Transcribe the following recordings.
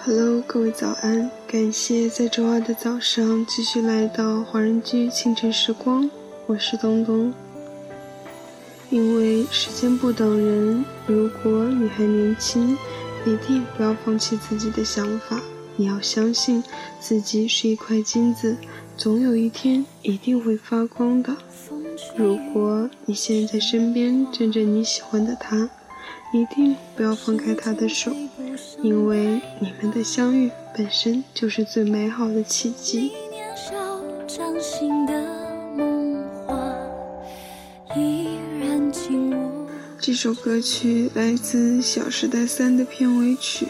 Hello，各位早安！感谢在周二的早上继续来到华人居清晨时光，我是东东。因为时间不等人，如果你还年轻，一定不要放弃自己的想法。你要相信自己是一块金子，总有一天一定会发光的。如果你现在身边站着你喜欢的他，一定不要放开他的手，因为你们的相遇本身就是最美好的奇迹。这首歌曲来自《小时代三》的片尾曲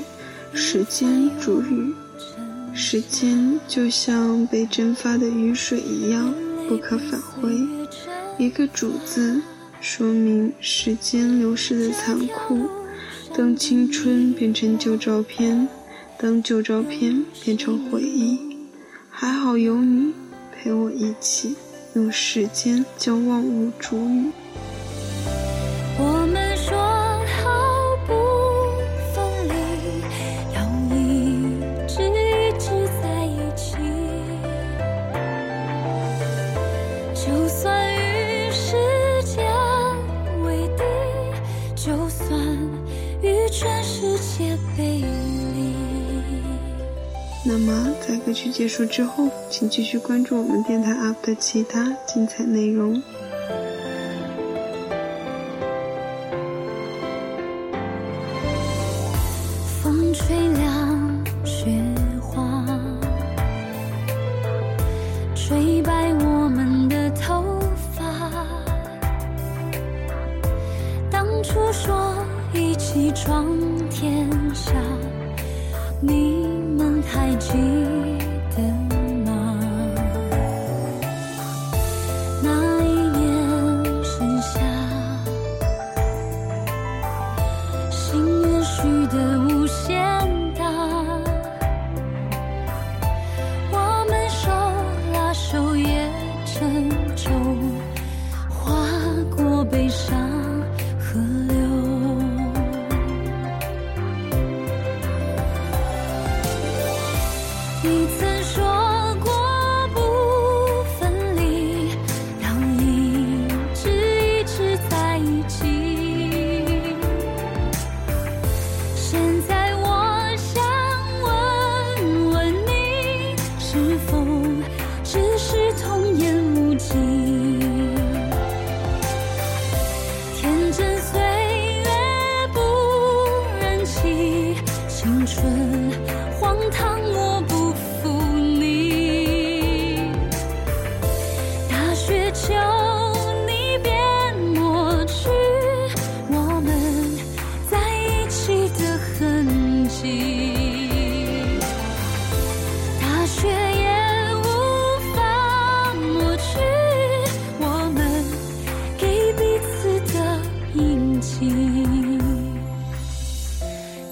《时间煮雨》，时间就像被蒸发的雨水一样不可返回，一个“煮”字。说明时间流逝的残酷。当青春变成旧照片，当旧照片变成回忆，还好有你陪我一起，用时间将万物煮雨。我们说那么，在歌曲结束之后，请继续关注我们电台 UP 的其他精彩内容。风吹凉雪花，吹白我们的头发。当初说一起闯天下，你。你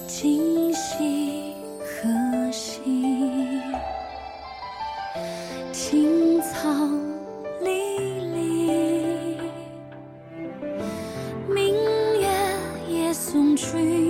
今夕何夕青草离离明月也送君